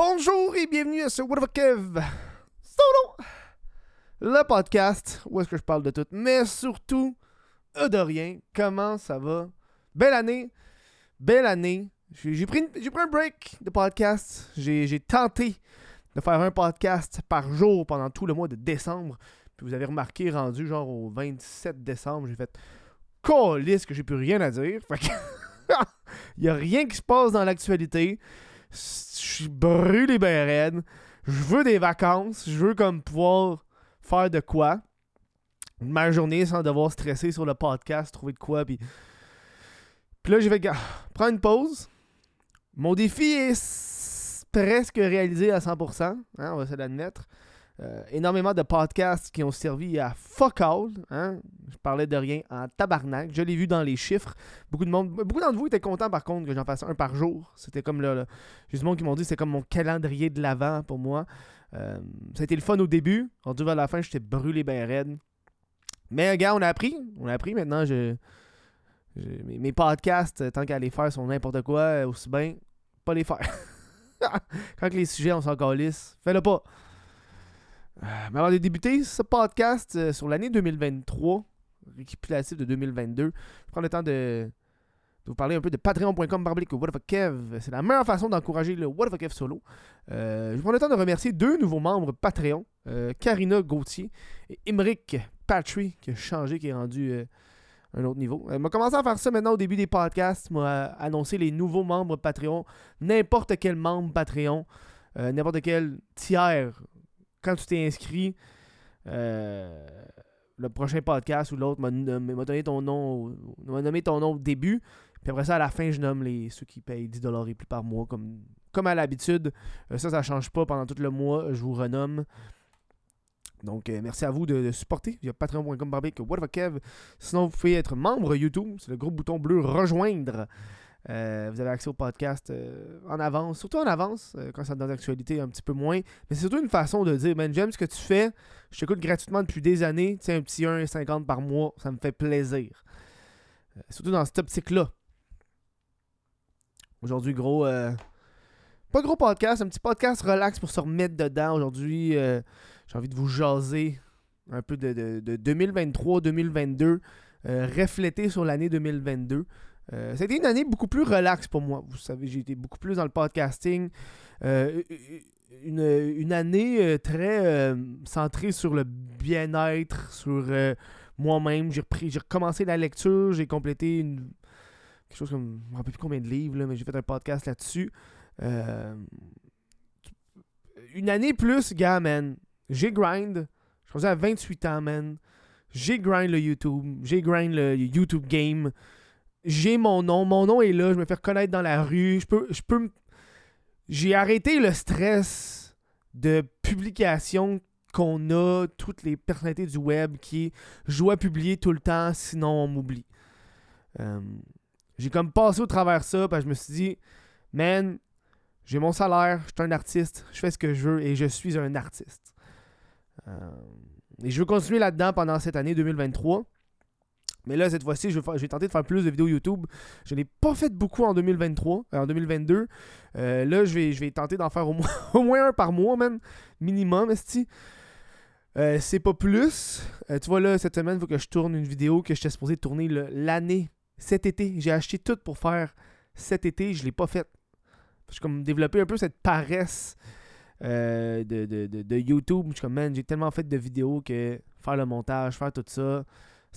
Bonjour et bienvenue à ce What the Kev Solo, le podcast où est-ce que je parle de tout, mais surtout euh, de rien. Comment ça va? Belle année, belle année. J'ai pris, un break de podcast. J'ai tenté de faire un podcast par jour pendant tout le mois de décembre. Puis vous avez remarqué, rendu genre au 27 décembre, j'ai fait Calisse que j'ai plus rien à dire. Fait que il y a rien qui se passe dans l'actualité. Je suis brûlé ben raide. Je veux des vacances. Je veux comme pouvoir faire de quoi. Ma journée sans devoir stresser sur le podcast, trouver de quoi. Puis, là, fait, gars, prends une pause. Mon défi est presque réalisé à 100%. hein, on va se l'admettre. Euh, énormément de podcasts qui ont servi à fuck all. hein. Je parlais de rien en tabarnak. Je l'ai vu dans les chiffres. Beaucoup de monde, beaucoup d'entre vous étaient contents par contre que j'en fasse un par jour. C'était comme le, le- monde qui m'ont dit c'était comme mon calendrier de l'avant pour moi. Euh, ça a été le fun au début. Rendu vers la fin, j'étais brûlé ben raide. Mais gars, on a appris. On a appris maintenant. Je, mes, podcasts, tant qu'à les faire, sont n'importe quoi, aussi bien pas les faire. Quand les sujets, on s'en calisse, fais-le pas. Euh, mais avant de débuter ce podcast euh, sur l'année 2023, récapitulatif de 2022, je prends le temps de, vous parler un peu de patreon.com barblique What the Kev. C'est la meilleure façon d'encourager le What the Kev solo. Euh, je prends le temps de remercier deux nouveaux membres Patreon, Karina Gauthier et Imric Patry, qui a changé, qui est rendu un autre niveau. Elle m'a commencé à faire ça maintenant au début des podcasts, m'a annoncé les nouveaux membres Patreon, n'importe quel membre Patreon, n'importe quel tiers, quand tu t'es inscrit, euh, le prochain podcast ou l'autre m'a donné ton nom, m'a nommé ton nom au début, puis après ça, à la fin, je nomme les, ceux qui payent 10$ et plus par mois, comme, comme à l'habitude. Euh, ça, ça change pas pendant tout le mois, je vous renomme. Donc, euh, merci à vous de, de supporter via patreon.com. Sinon, vous pouvez être membre YouTube. C'est le gros bouton bleu rejoindre. Euh, vous avez accès au podcast euh, en avance, surtout en avance, euh, quand ça donne d'actualité un petit peu moins. Mais c'est surtout une façon de dire, man, j'aime ce que tu fais. Je t'écoute gratuitement depuis des années. Sais, un petit 1,50$ par mois, ça me fait plaisir. Surtout dans cette optique-là. Aujourd'hui, gros. pas gros podcast, un petit podcast relax pour se remettre dedans. Aujourd'hui, j'ai envie de vous jaser un peu de, de- de 2023-2022, euh, refléter sur l'année 2022. Euh, a été une année beaucoup plus relax pour moi. Vous savez, j'ai été beaucoup plus dans le podcasting. Euh, une, une année euh, très euh, centrée sur le bien-être, sur euh, moi-même. J'ai recommencé la lecture, j'ai complété une, quelque chose comme, je me rappelle plus combien de livres, là, mais j'ai fait un podcast là-dessus. Euh, une année plus, gars, man. J'ai grind. Je suis à 28 ans, man. J'ai grind le YouTube. J'ai grind le YouTube game. J'ai mon nom. Mon nom est là. Je me fais reconnaître dans la rue. Je peux. Je peux J'ai arrêté le stress de publication qu'on a, toutes les personnalités du web qui je dois publier tout le temps, sinon on m'oublie. Euh, j'ai comme passé au travers ça, parce que je me suis dit, man, j'ai mon salaire, je suis un artiste, je fais ce que je veux et je suis un artiste. Euh, et je veux continuer là-dedans pendant cette année 2023. Mais là, cette fois-ci, je vais, tenter de faire plus de vidéos YouTube. Je n'ai pas fait beaucoup en 2023, euh, en 2022. Euh, là, je vais, tenter d'en faire au moins, un par mois, man. Minimum, esti. Euh, c'est pas plus. Euh, tu vois, là, cette semaine, il faut que je tourne une vidéo que j'étais supposé tourner l'année, cet été. J'ai acheté tout pour faire cet été, je l'ai pas fait. J'ai comme développé un peu cette paresse de- de YouTube. Je suis comme, man, j'ai tellement fait de vidéos que faire le montage, faire tout ça,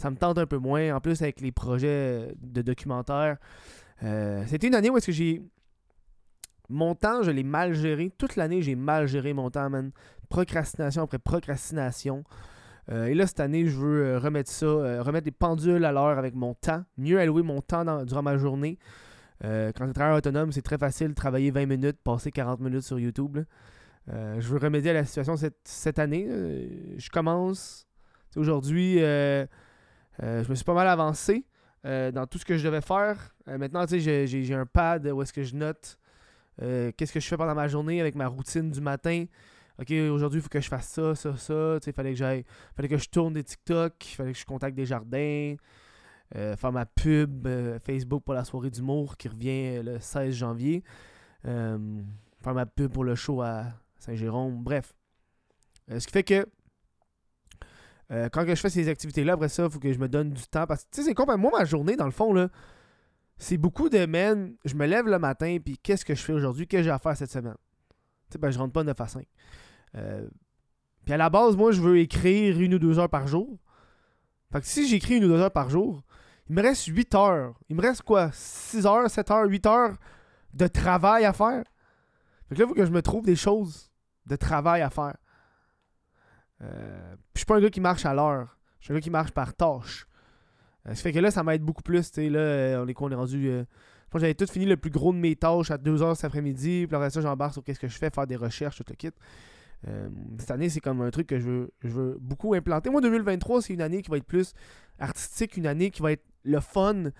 ça me tente un peu moins. En plus, avec les projets de documentaires, euh, c'était une année où est-ce que j'ai. Mon temps, je l'ai mal géré. Toute l'année, j'ai mal géré mon temps, man. Procrastination après procrastination. Euh, et là, cette année, je veux euh, remettre ça, euh, remettre des pendules à l'heure avec mon temps. Mieux allouer mon temps durant ma journée. Quand tu travailles autonome, c'est très facile de travailler 20 minutes, passer 40 minutes sur YouTube. je veux remédier à la situation cette, cette année. Je commence. Aujourd'hui, je me suis pas mal avancé euh, dans tout ce que je devais faire. Euh, maintenant, tu sais, j'ai- un pad où est-ce que je note euh, qu'est-ce que je fais pendant ma journée avec ma routine du matin. Ok, aujourd'hui, il faut que je fasse ça, ça, ça. Tu sais, fallait que. Fallait que je tourne des TikTok, fallait que je contacte des jardins. euh, faire ma pub euh, Facebook pour la soirée d'humour qui revient euh, le 16 janvier. Euh, faire ma pub pour le show à Saint-Jérôme. Bref. Euh, ce qui fait que euh, quand que je fais ces activités-là, après ça, il faut que je me donne du temps. Parce que, tu sais, c'est con, moi, ma journée, dans le fond, là, c'est beaucoup de, man, je me lève le matin, puis qu'est-ce que je fais aujourd'hui, qu'est-ce que j'ai à faire cette semaine? Tu sais, ben, je rentre pas 9 à 5. Euh, puis à la base, moi, je veux écrire une ou deux heures par jour. Fait que si j'écris une ou deux heures par jour, il me reste 8 heures. Il me reste quoi? 6 heures, 7 heures, 8 heures de travail à faire? Fait que là, il faut que je me trouve des choses de travail à faire. Euh, je suis pas un gars qui marche à l'heure. Je suis un gars qui marche par tâche. Euh, ça fait que là, ça m'aide beaucoup plus. Là, euh, on est, on est rendu. Euh, j'avais tout fini le plus gros de mes tâches à 2h cet après-midi. Puis après ça, j'embarque sur qu'est-ce que je fais, faire des recherches, tout le kit. cette année, c'est comme un truc que je veux, je veux beaucoup implanter. Moi, 2023, c'est une année qui va être plus artistique, une année qui va être le fun.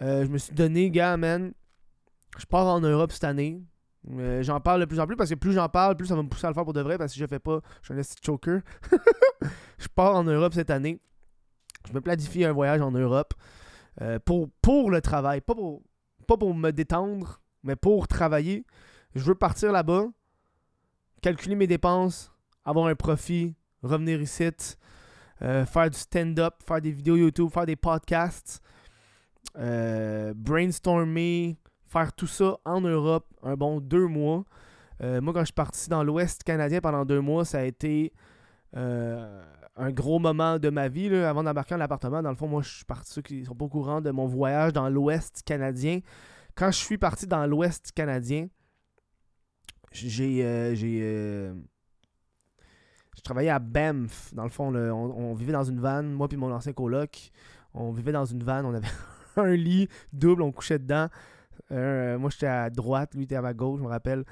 je me suis donné, gars, man. Je pars en Europe cette année. J'en parle de plus en plus parce que plus j'en parle, plus ça va me pousser à le faire pour de vrai parce que si je fais pas, je suis un choker. je pars en Europe cette année. Je me planifie un voyage en Europe euh, pour, pour le travail, pas pour, pas pour me détendre, mais pour travailler. Je veux partir là-bas, calculer mes dépenses, avoir un profit, revenir ici, euh, faire du stand-up, faire des vidéos YouTube, faire des podcasts, euh, brainstormer, faire tout ça en Europe un bon deux mois. moi, quand je suis parti dans l'Ouest canadien pendant deux mois, ça a été un gros moment de ma vie là, avant d'embarquer dans l'appartement. Dans le fond, moi, je suis parti, ceux qui sont pas au courant de mon voyage dans l'Ouest canadien. Quand je suis parti dans l'Ouest canadien, j'ai. Euh, j'ai euh, travaillé à Banff. Dans le fond, on, vivait dans une vanne, moi puis mon ancien coloc. On vivait dans une vanne, on avait un lit double, on couchait dedans. Euh, moi, j'étais à droite, lui était à ma gauche, je me rappelle.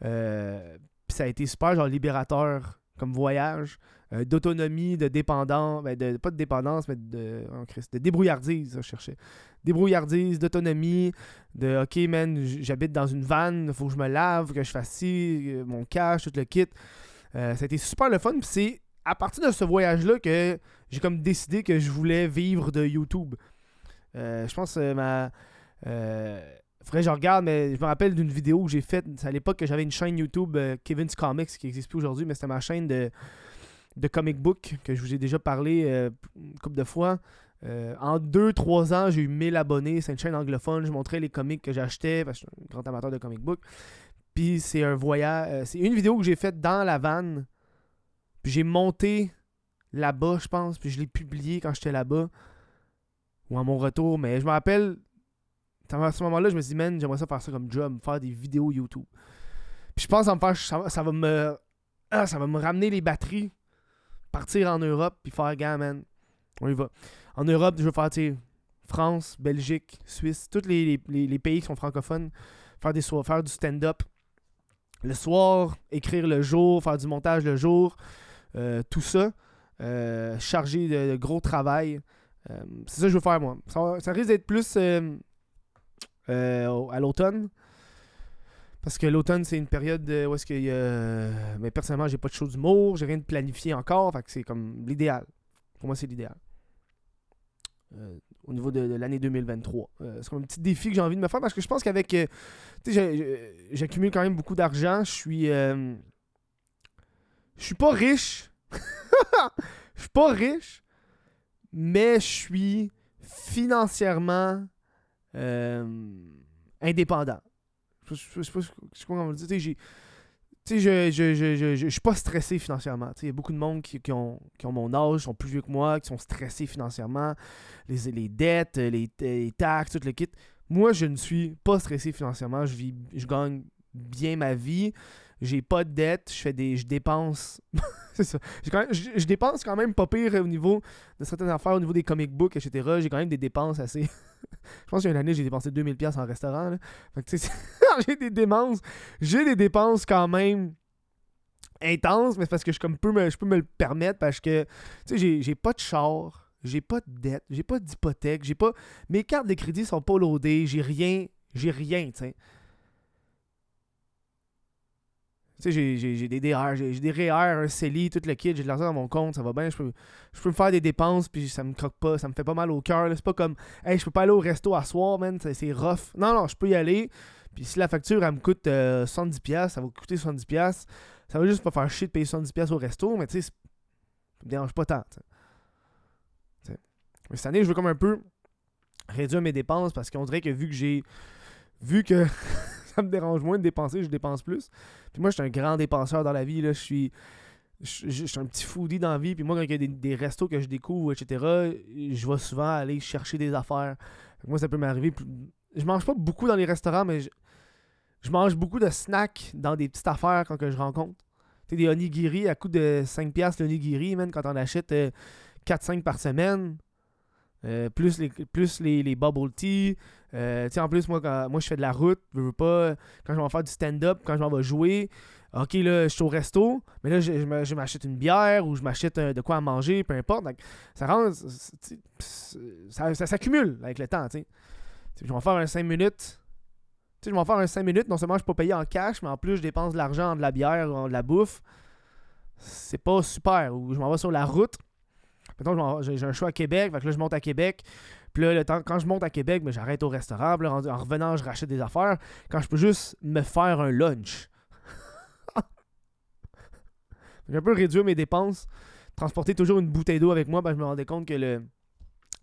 puis ça a été super, genre libérateur comme voyage. Euh, d'autonomie, de dépendance, ben de, pas de dépendance, mais de, oh de débrouillardise, je cherchais. Débrouillardise, d'autonomie, de OK, man, j'habite dans une vanne, faut que je me lave, que je fasse ci, euh, mon cash, tout le kit. Euh, ça a été super le fun, puis c'est à partir de ce voyage-là que j'ai comme décidé que je voulais vivre de YouTube. je pense que ma. Faudrait je regarde, mais je me rappelle d'une vidéo que j'ai faite. à l'époque que j'avais une chaîne YouTube, Kevin's Comics, qui n'existe plus aujourd'hui, mais c'était ma chaîne de, de comic book que je vous ai déjà parlé euh, une couple de fois. Euh, en 2-3 ans, j'ai eu 1000 abonnés. C'est une chaîne anglophone. Je montrais les comics que j'achetais parce que je suis un grand amateur de comic book. Puis c'est un voyage. Euh, c'est une vidéo que j'ai faite dans la vanne. Puis j'ai monté là-bas, je pense. Puis je l'ai publié quand j'étais là-bas. Ou à mon retour. Mais je me rappelle. À ce moment-là, je me suis dit, man, j'aimerais ça faire ça comme job, faire des vidéos YouTube. Puis je pense ça, me faire, ça, va me. Ah, ça va me ramener les batteries partir en Europe puis faire, gars, man, on y va. En Europe, je veux faire, tu France, Belgique, Suisse, tous les, pays qui sont francophones, faire, des faire du stand-up le soir, écrire le jour, faire du montage le jour, euh, tout ça, euh, chargé de, gros travail. Euh, c'est ça que je veux faire, moi. Ça, risque d'être plus à l'automne. Parce que l'automne, c'est une période où est-ce y a. Mais personnellement, j'ai pas de show d'humour, j'ai rien de planifié encore. Fait que c'est comme l'idéal. Pour moi, c'est l'idéal. Euh, au niveau de, l'année 2023. Euh, c'est comme un petit défi que j'ai envie de me faire parce que je pense qu'avec. Euh, tu sais, j'accumule quand même beaucoup d'argent. Je suis. je suis pas riche. Je suis pas riche. Mais je suis financièrement indépendant. Je sais pas comment on. Tu sais, je, je, je, je, suis pas stressé financièrement. Il y a beaucoup de monde qui, ont, mon âge, qui sont plus vieux que moi, qui sont stressés financièrement. Les, dettes, les, taxes, tout le kit. Moi, je ne suis pas stressé financièrement. Je, vis, je gagne bien ma vie. J'ai pas de dette. Je fais des. Je dépense. c'est ça. je, dépense quand même pas pire au niveau de certaines affaires, au niveau des comic books, etc. J'ai quand même des dépenses assez. Je pense qu'il y a une année, j'ai dépensé 2000$ en restaurant. j'ai des dépenses. J'ai des dépenses quand même intenses, mais c'est parce que je, comme, peux me, je peux me le permettre parce que j'ai, pas de char, j'ai pas de dette, j'ai pas d'hypothèque, j'ai pas. Mes cartes de crédit sont pas loadées, j'ai rien. J'ai rien, tu sais. Tu sais, j'ai des DR, j'ai des REER, un CELI, tout le kit, j'ai de l'argent dans mon compte, ça va bien, je peux, je peux me faire des dépenses, puis ça me croque pas, ça me fait pas mal au cœur. C'est pas comme, hey, je peux pas aller au resto à soir, man, c'est rough. Non, non, je peux y aller, Puis si la facture, elle me coûte 70$, ça va coûter 70$, ça va juste pas faire chier de payer 70$ au resto, mais tu sais, ça me dérange pas tant. Mais cette année, je veux comme un peu réduire mes dépenses parce qu'on dirait que vu que j'ai. Vu que ça me dérange moins de dépenser, je dépense plus. Puis moi, je suis un grand dépenseur dans la vie. Là. Je suis. Je, suis un petit foodie dans la vie. Puis moi, quand il y a des, restos que je découvre, etc., je vais souvent aller chercher des affaires. Moi, ça peut m'arriver. Je mange pas beaucoup dans les restaurants, mais je, mange beaucoup de snacks dans des petites affaires quand que je rencontre. Tu sais, des onigiri à coût de 5$ l'onigiri, même quand on achète 4-5 euh, par semaine. Euh, plus les, plus les, les bubble tea. Euh, en plus, moi, quand, moi, je fais de la route. Je veux pas. Quand je vais faire du stand-up, quand je vais jouer, ok, là, je suis au resto, mais là, je, je m'achète une bière ou je m'achète de quoi à manger, peu importe. ça rend. Ça, ça, s'accumule avec le temps. Je vais faire un 5 minutes. Je vais faire un 5 minutes. Non seulement je suis pas payé en cash, mais en plus, je dépense de l'argent en de la bière ou en de la bouffe. C'est pas super. Ou je m'en vais sur la route. Mettons, j'ai un choix à Québec, fait que là, je monte à Québec. Puis là, le temps, quand je monte à Québec, ben, j'arrête au restaurant. en, revenant, je rachète des affaires. Quand je peux juste me faire un lunch. J'ai un peu réduire mes dépenses. Transporter toujours une bouteille d'eau avec moi, ben, je me rendais compte que le.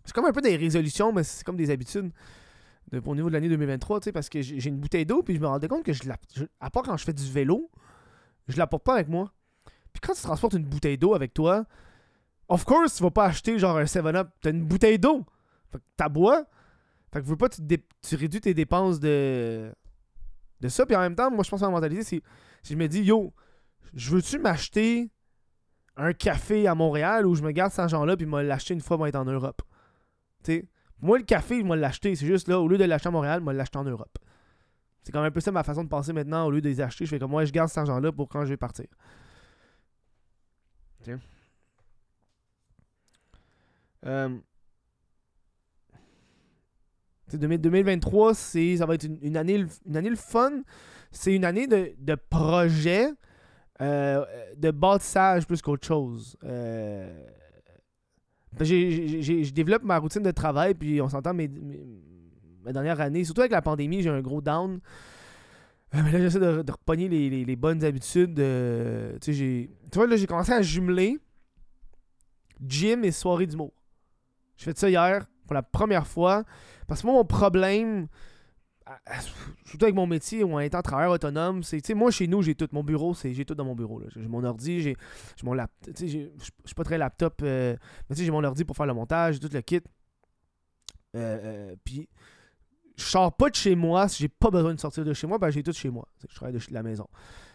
C'est comme un peu des résolutions, mais c'est comme des habitudes. De, au niveau de l'année 2023, tu sais, parce que j'ai une bouteille d'eau, puis je me rendais compte que je la. à part quand je fais du vélo, je la porte pas avec moi. Puis quand tu transportes une bouteille d'eau avec toi, Of course, tu vas pas acheter genre un 7-Up. T'as une bouteille d'eau. Fait que t'as bois. Fait que veux pas, tu, tu réduis tes dépenses de. de ça. Puis en même temps, moi, je pense que ma mentalité, c'est. Si je me dis, yo, je veux-tu m'acheter un café à Montréal ou je me garde cet argent-là puis me l'acheter une fois pour être en Europe? Tu sais. Moi, le café, je vais l'acheter. C'est juste là, au lieu de l'acheter à Montréal, je vais l'acheter en Europe. C'est quand même un peu ça ma façon de penser maintenant. Au lieu de les acheter, je fais comme moi, je garde cet argent-là pour quand je vais partir. Tiens. 2023, euh, ça va être une, année, une année le fun. C'est une année de, de projet, euh, de bâtissage plus qu'autre chose. Euh, je développe ma routine de travail, puis on s'entend mes, ma dernière année, surtout avec la pandémie, j'ai un gros down. mais là, j'essaie de, de repogner les, bonnes habitudes. tu vois, là, j'ai commencé à jumeler gym et soirée d'humour. Je fais ça hier pour la première fois. Parce que moi, mon problème, surtout avec mon métier ou en étant travailleur autonome, c'est, tu sais, moi, chez nous, j'ai tout. Mon bureau, c'est j'ai tout dans mon bureau. J'ai mon ordi, j'ai mon laptop. Tu sais, je suis pas très laptop, euh, mais tu sais, j'ai mon ordi pour faire le montage, tout le kit. Euh, euh, puis, je sors pas de chez moi si j'ai pas besoin de sortir de chez moi, ben j'ai tout chez moi. Je travaille de la maison.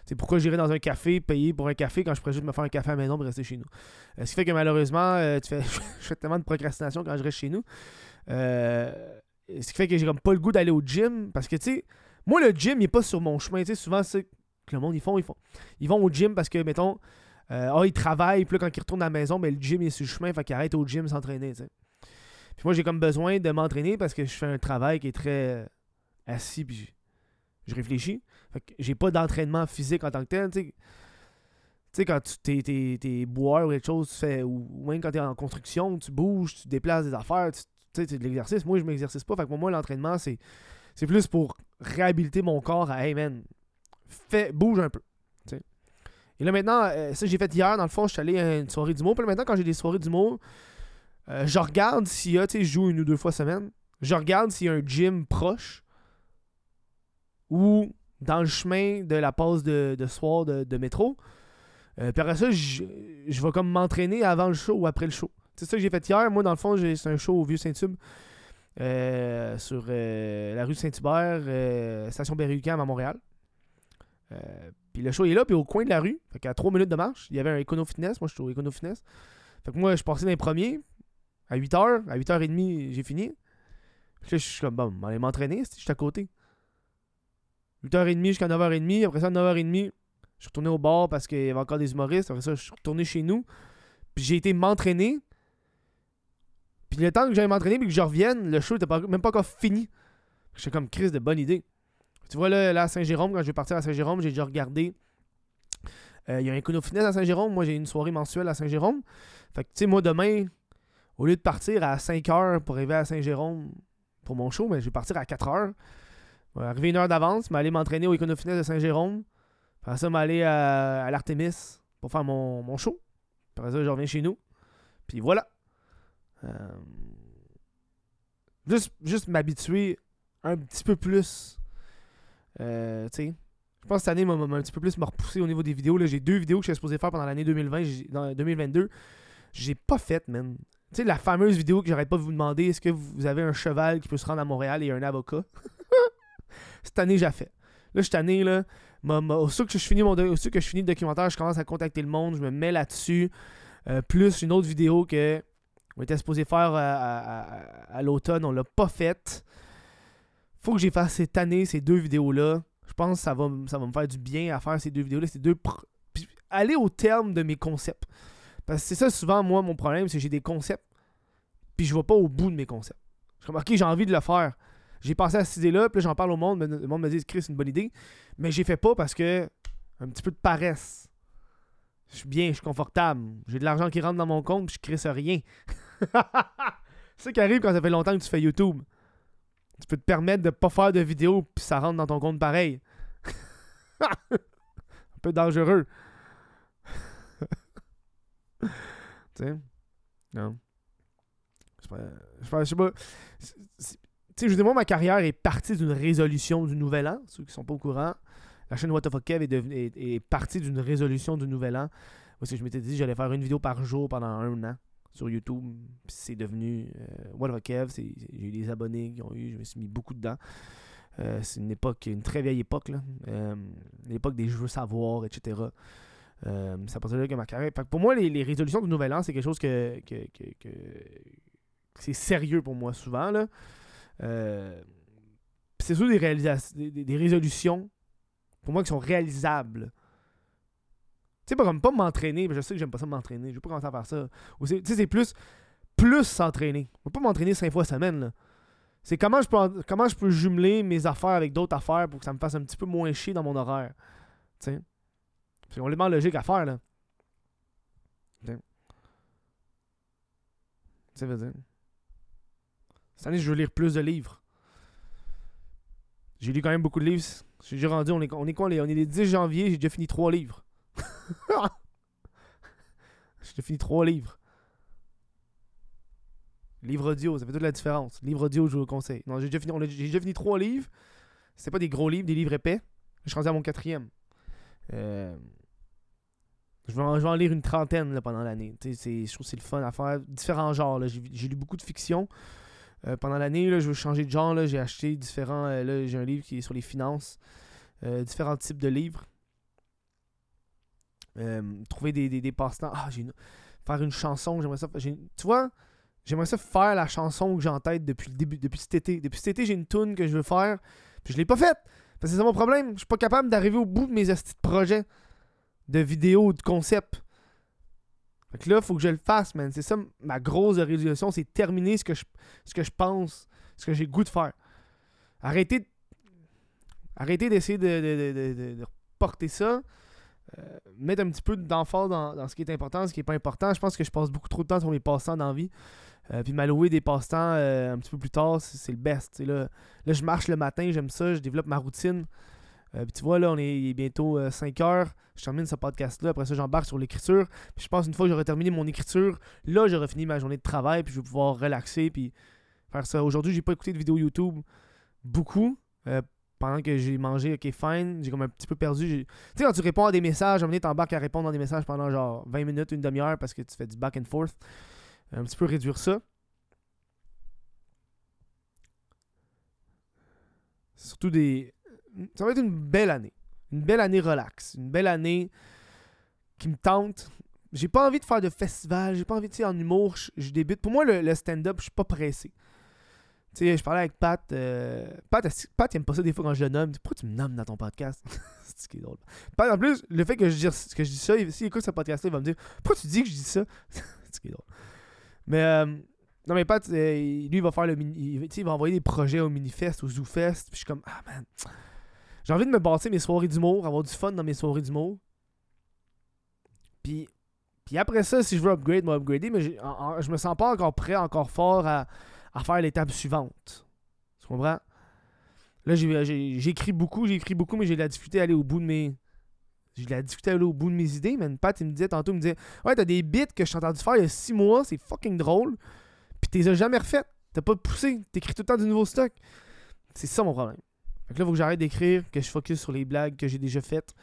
C'est pourquoi j'irai dans un café, payer pour un café quand je pourrais juste me faire un café à la maison et rester chez nous. Euh, ce qui fait que malheureusement, euh, tu fais, je fais tellement de procrastination quand je reste chez nous. Euh, ce qui fait que j'ai comme pas le goût d'aller au gym parce que tu sais, moi le gym il est pas sur mon chemin. Tu sais, souvent c'est que le monde ils font, ils font. Ils vont au gym parce que, mettons, oh, ils travaillent, puis là, quand ils retournent à la maison, mais le gym est sur le chemin, fait qu'ils arrêtent au gym s'entraîner. Puis moi j'ai comme besoin de m'entraîner parce que je fais un travail qui est très assis je réfléchis. J'ai pas d'entraînement physique en tant que tel. Tu sais, quand tu t'es, t'es, t'es boire ou quelque chose, tu fais, ou même quand tu es en construction, tu bouges, tu déplaces des affaires, tu sais, de l'exercice. Moi, je m'exercice pas. Fait que pour moi, l'entraînement, c'est, c'est plus pour réhabiliter mon corps à Hey man, fais, bouge un peu. Et là maintenant, euh, ça j'ai fait hier, dans le fond, je suis allé à une soirée d'humour. Puis là maintenant, quand j'ai des soirées d'humour, euh, je regarde s'il y a, tu sais, je joue une ou deux fois semaine. Je regarde s'il y a un gym proche ou dans le chemin de la pause de, soir de, métro. Euh, puis après ça, je, vais comme m'entraîner avant le show ou après le show. C'est ça que j'ai fait hier. Moi, dans le fond, c'est un show au Vieux-Saint-Tube. Euh, sur euh, la rue Saint-Hubert, station Berry-UQAM à Montréal. puis le show est là, puis au coin de la rue, fait qu'à 3 minutes de marche, il y avait un Econo Fitness. Moi, je suis au Econo Fitness. Fait que moi, je suis passé dans les premiers. À 8h, à 8h30, j'ai fini. Puis là, je suis comme, bon, aller m'entraîner, je suis à côté. 8h30 jusqu'à 9h30. Après ça, 9h30, je suis retourné au bar parce qu'il y avait encore des humoristes. Après ça, je suis retourné chez nous. Puis j'ai été m'entraîner. Puis le temps que j'allais m'entraîner puis que je revienne, le show n'était même pas encore fini. J'étais comme Chris de bonne idée. Tu vois, là, là à Saint-Jérôme, quand je vais partir à Saint-Jérôme, j'ai déjà regardé. Euh, il y a un Econo Fitness à Saint-Jérôme. Moi, j'ai une soirée mensuelle à Saint-Jérôme. Fait que, tu sais, moi, demain, au lieu de partir à 5h pour arriver à Saint-Jérôme pour mon show, mais ben, je vais partir à 4h. Arriver une heure d'avance, m'aller m'entraîner au Econo Fitness de Saint-Jérôme. Après ça, m'aller à, à l'Artemis pour faire mon, mon show. Après ça, je reviens chez nous. Puis voilà. Euh, juste juste m'habituer un petit peu plus. Euh, tu sais. Je pense que cette année m'a un petit peu plus me repousser au niveau des vidéos. J'ai deux vidéos que j'étais supposé faire pendant l'année 2020, j'ai- dans 2022. J'ai pas fait, man. Tu sais, la fameuse vidéo que j'arrête pas de vous demander est-ce que vous avez un cheval qui peut se rendre à Montréal et un avocat? Cette année, j'ai fait. Là, cette année, là, aussitôt que je finis mon que je finis le documentaire, je commence à contacter le monde, je me mets là-dessus. Euh, plus une autre vidéo que on était supposé faire à, à- l'automne, on l'a pas faite. Faut que j'ai fait cette année ces deux vidéos-là. Je pense que ça va, ça va me faire du bien à faire ces deux vidéos-là, ces deux puis aller au terme de mes concepts. Parce que c'est ça souvent moi mon problème, c'est que j'ai des concepts puis je vais pas au bout de mes concepts. Je suis comme OK, j'ai envie de le faire. J'ai pensé à cette idée-là, puis j'en parle au monde, le monde me dit Chris, c'est une bonne idée, mais j'ai fait pas parce que un petit peu de paresse. Je suis bien, je suis confortable. J'ai de l'argent qui rentre dans mon compte, puis je crée rien. c'est ça qui arrive quand ça fait longtemps que tu fais YouTube. Tu peux te permettre de pas faire de vidéos, puis ça rentre dans ton compte pareil. Un peu dangereux. tu sais? Non. Je sais pas. Sais. Je veux dire, moi, ma carrière est partie d'une résolution du nouvel an. Ceux qui sont pas au courant, la chaîne What the fuck Kev est, devenu- est- partie d'une résolution du nouvel an. Je m'étais dit j'allais faire une vidéo par jour pendant un an sur YouTube. C'est devenu euh, What the fuck Kev. J'ai eu des abonnés qui ont eu. Je me suis mis beaucoup dedans. Euh, c'est une époque, une très vieille époque. Euh, l'époque des jeux savoir, etc. Euh, c'est à partir de là que ma carrière. Pour moi, les, résolutions du nouvel an, c'est quelque chose que- que- c'est sérieux pour moi souvent. Là. Euh, c'est sûr des, réalisations, des, des- résolutions pour moi qui sont réalisables. Tu sais, pas comme pas m'entraîner, mais je sais que j'aime pas ça m'entraîner. Je vais pas commencer à faire ça. Tu sais, c'est plus, plus s'entraîner. Je vais pas m'entraîner cinq fois semaine. Là. C'est comment je peux en- comment je peux jumeler mes affaires avec d'autres affaires pour que ça me fasse un petit peu moins chier dans mon horaire. Tu sais. C'est complètement logique à faire, là. Tu sais. Veut dire. Cette année, je veux lire plus de livres. J'ai lu quand même beaucoup de livres. J'ai déjà rendu, on est, on est quoi, on est le 10 janvier, j'ai déjà fini trois livres. j'ai déjà fini trois livres. Livre audio, ça fait toute la différence. Livre audio, je vous le conseille. Non, j'ai déjà fini, j'ai déjà fini trois livres. C'était pas des gros livres, des livres épais. Je suis rendu à mon quatrième. Euh, je, vais en, lire une trentaine pendant l'année. Je trouve que c'est le fun à faire. Différents genres. j'ai lu beaucoup de fiction. Euh, pendant l'année, je veux changer de genre. J'ai acheté différents. euh, là, j'ai un livre qui est sur les finances. Euh, différents types de livres. Trouver des, des, des passe-temps. Ah, j'ai une- Faire une chanson. J'aimerais ça. Tu vois, j'aimerais ça faire la chanson que j'ai en tête depuis le début. Depuis cet été. Depuis cet été, j'ai une tune que je veux faire. Puis je l'ai pas faite. Parce que c'est ça mon problème. Je suis pas capable d'arriver au bout de mes projets. De vidéos, de concepts. Fait que là, faut que je le fasse, man. C'est ça ma grosse résolution, c'est terminer ce que je, ce que je pense, ce que j'ai goût de faire. Arrêtez, arrêtez d'essayer de, de, de, de- de porter ça. Euh, mettre un petit peu d'emphase dans, ce qui est important, ce qui est pas important. Je pense que je passe beaucoup trop de temps sur mes passe-temps dans la vie. Euh, puis m'allouer des passe-temps euh, un petit peu plus tard, c'est le best. Là, là, je marche le matin, j'aime ça, je développe ma routine. Euh, tu vois, là, on est, bientôt 5 heures. Je termine ce podcast-là. Après ça, j'embarque sur l'écriture. Puis je pense une fois que j'aurai terminé mon écriture, là, j'aurai fini ma journée de travail. Puis je vais pouvoir relaxer. Puis faire ça. Aujourd'hui, j'ai pas écouté de vidéo YouTube beaucoup. euh, pendant que j'ai mangé, ok, fine. J'ai comme un petit peu perdu. Tu sais, quand tu réponds à des messages, à un moment t'embarques à répondre à des messages pendant genre 20 minutes, une demi-heure parce que tu fais du back and forth. Un petit peu réduire ça. Surtout des. Ça va être une belle année. Une belle année relax. Une belle année qui me tente. J'ai pas envie de faire de festival. J'ai pas envie de, en humour, je, débute. Pour moi, le, stand-up, je suis pas pressé. Tu sais, je parlais avec Pat. euh, Pat, Pat, il aime pas ça des fois quand je le nomme. Pourquoi tu me nommes dans ton podcast? C'est ce qui est drôle. Pat, en plus, le fait que je, dis, que je dis ça, il- s'il écoute ce podcast-là, il va me dire Pourquoi tu dis que je dis ça? C'est ce qui est drôle. Mais, euh, non, mais Pat, euh, lui, il va faire le mini. Il, il va envoyer des projets au Minifest, au ZooFest. Puis je suis comme Ah, man. J'ai envie de me bâtir mes soirées d'humour, avoir du fun dans mes soirées d'humour. Puis, puis après ça, si je veux upgrade, moi upgrader, mais en- en- je me sens pas encore prêt, encore fort à, à faire l'étape suivante. Tu comprends? Là, j'écris beaucoup, j'ai écrit beaucoup, mais j'ai de la difficulté à aller au bout de mes. J'ai de la difficulté aller au bout de mes idées, man. Pat, il me disait tantôt, il me disait Ouais, t'as des bits que je t'ai entendu faire il y a 6 mois, c'est fucking drôle. Puis t'es jamais refait. T'as pas poussé. T'écris tout le temps du nouveau stock. C'est ça mon problème. Que là, faut que j'arrête d'écrire, que je focus sur les blagues que j'ai déjà faites,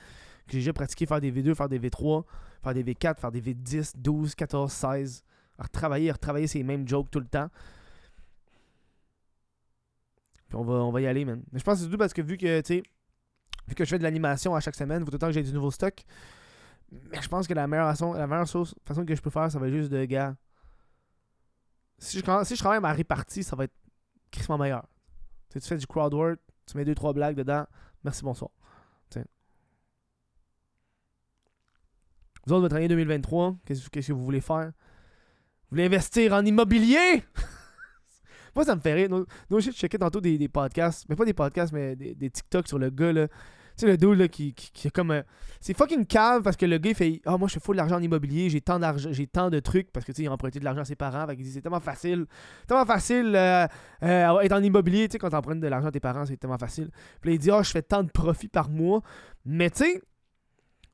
que j'ai déjà pratiqué, faire des V2, faire des V3, faire des V4, faire des V10, 12, 14, 16. À retravailler, à retravailler ces mêmes jokes tout le temps. Puis on va, on va y aller, man. Mais je pense que c'est tout parce que vu que, tu sais, vu que je fais de l'animation à chaque semaine, il faut tout le temps que j'ai du nouveau stock. Mais je pense que la meilleure façon, la meilleure façon que je peux faire, ça va être juste de, gars. Si je, si je travaille ma répartie, ça va être crissement meilleur. Tu sais, tu fais du crowd work, tu mets deux, trois blagues dedans. Merci, bonsoir. Sais. Vous autres, votre année 2023, qu'est-ce que vous voulez faire? Vous voulez investir en immobilier? Moi, ça me fait rire. Non, non, je tantôt des, des podcasts, mais pas des podcasts, mais des, des TikTok sur le gars, là. Tu sais, le dude, là, qui, qui, comme. euh, c'est fucking cave parce que le gars, il fait Ah, moi, je fais full d'argent en immobilier, j'ai tant d'argent, j'ai tant de trucs parce que, tu sais, il a emprunté de l'argent à ses parents. Fait qu'il dit C'est tellement facile. Tellement facile euh, euh, être en immobilier, tu sais, quand t'empruntes de l'argent à tes parents, c'est tellement facile. Puis là, il dit Ah, je fais tant de profits par mois. Mais, tu sais,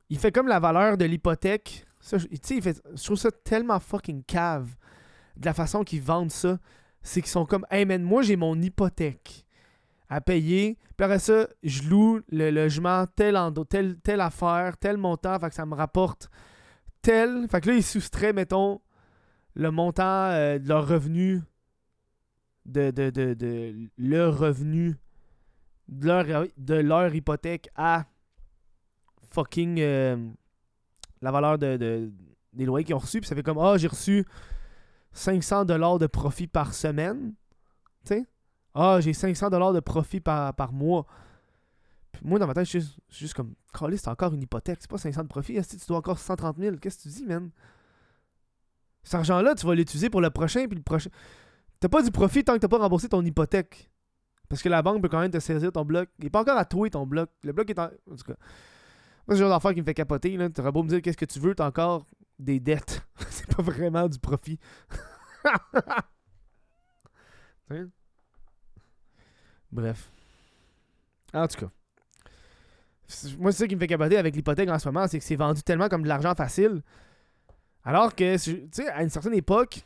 il fait comme la valeur de l'hypothèque. Tu sais, il fait. Je trouve ça tellement fucking cave de la façon qu'ils vendent ça c'est qu'ils sont comme Hey man, moi j'ai mon hypothèque à payer. Puis après ça, je loue le logement, tel endo, telle, telle affaire, tel montant, fait que ça me rapporte tel. Fait que là, ils soustraient, mettons, le montant euh, de leur revenu, de, de, leur revenu, de leur, hypothèque à fucking euh, la valeur de, de- des loyers qu'ils ont reçus. Puis ça fait comme Ah, j'ai reçu 500 dollars de profit par semaine. Tu sais? Ah, j'ai 500 dollars de profit par, par mois. Puis moi, dans ma tête, je suis juste, comme, Caliste, c'est encore une hypothèque. C'est pas 500 de profit. Est-ce que tu dois encore 130 000? Qu'est-ce que tu dis, man? Cet argent-là, tu vas l'utiliser pour le prochain, puis le prochain. T'as pas du profit tant que t'as pas remboursé ton hypothèque. Parce que la banque peut quand même te saisir ton bloc. Il est pas encore à toi, ton bloc. Le bloc est en. En tout cas. Moi, c'est le genre d'affaire qui me fait capoter. Là. T'aurais beau me dire qu'est-ce que tu veux, t'as encore des dettes. c'est pas vraiment du profit. Hein? Bref. En tout cas. Moi, c'est ça qui me fait capoter avec l'hypothèque en ce moment, c'est que c'est vendu tellement comme de l'argent facile. Alors que, tu sais, à une certaine époque,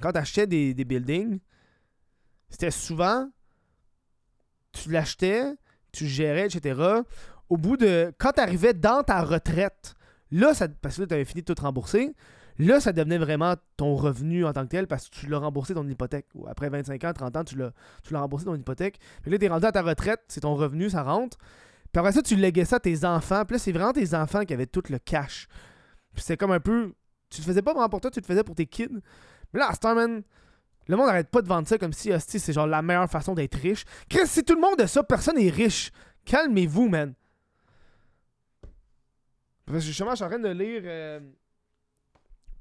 quand tu achetais des, des buildings, c'était souvent, tu l'achetais, tu gérais, etc. Au bout de. Quand tu arrivais dans ta retraite, là, ça, parce que là, tu avais fini de tout rembourser, là, ça devenait vraiment ton revenu en tant que tel parce que tu l'as remboursé ton hypothèque. Après 25 ans, 30 ans, tu l'as, remboursé ton hypothèque. Puis là, tu es rendu à ta retraite, c'est ton revenu, ça rentre. Puis après ça, tu léguais ça à tes enfants. Puis là, c'est vraiment tes enfants qui avaient tout le cash. Puis c'est comme un peu. Tu le faisais pas vraiment pour toi, tu le faisais pour tes kids. Mais là, à ce temps, man, le monde arrête pas de vendre ça comme si hostie, c'est genre la meilleure façon d'être riche. Chris, si tout le monde a ça, personne n'est riche. Calmez-vous, man. Parce que justement, je suis en train de lire euh,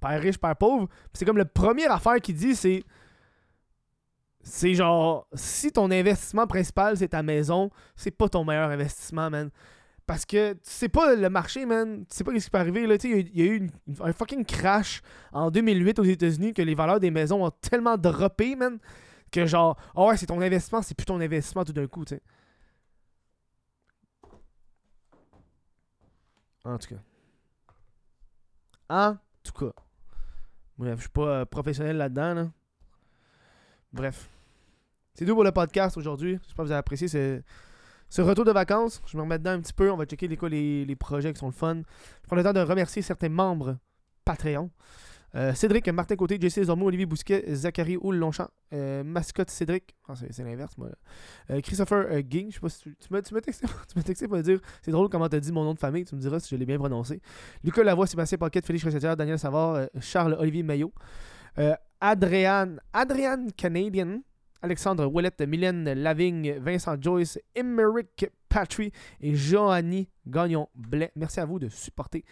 Père riche, Père pauvre. C'est comme le premier affaire qu'il dit, c'est. C'est genre, si ton investissement principal c'est ta maison, c'est pas ton meilleur investissement, man. Parce que tu sais pas le marché, man. Tu sais pas ce qui peut arriver. Là. Il y a eu un fucking crash en 2008 aux États-Unis que les valeurs des maisons ont tellement droppé, man. Que genre, ah ouais, c'est ton investissement, c'est plus ton investissement tout d'un coup, tu sais. En tout cas. En tout cas. Bref, je suis pas euh, professionnel là-dedans, là. Bref. C'est tout pour le podcast aujourd'hui. J'espère que vous avez apprécié ce, ce retour de vacances. Je me remets dedans un petit peu. On va checker les, les, les projets qui sont le fun. Je prends le temps de remercier certains membres Patreon. Euh, Cédric, Martin Côté, JC Zormo, Olivier Bousquet, Zachary Houle Longchamp, euh, Mascotte Cédric, Ah, c'est l'inverse, moi. Euh, Christopher euh, Ging, je sais pas si tu, tu m'as texté, texté pour me dire, c'est drôle comment t'as dit mon nom de famille, tu me diras si je l'ai bien prononcé. Lucas Lavoie, Sébastien Paquette, Félix Recetière, Daniel Savard, euh, Charles Olivier Maillot, euh, Adrian, Adrian Canadian, Alexandre Ouellette, Mylène Lavigne, Vincent Joyce, Emeric Patry et Joanny Gagnon-Blais. Merci à vous de supporter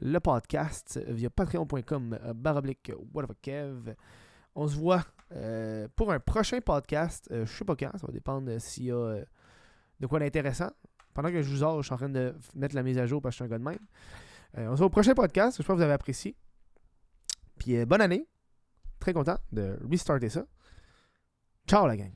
le podcast via patreon.com euh, baroblique whateverkev. On se voit euh, pour un prochain podcast. Euh, je sais pas quand, ça va dépendre euh, s'il y a euh, de quoi d'intéressant. Pendant que je vous sors, je suis en train de mettre la mise à jour parce que je suis un gars de même. Euh, on se voit au prochain podcast. J'espère que vous avez apprécié. Puis euh, bonne année. Très content de restarter ça. Ciao la gang.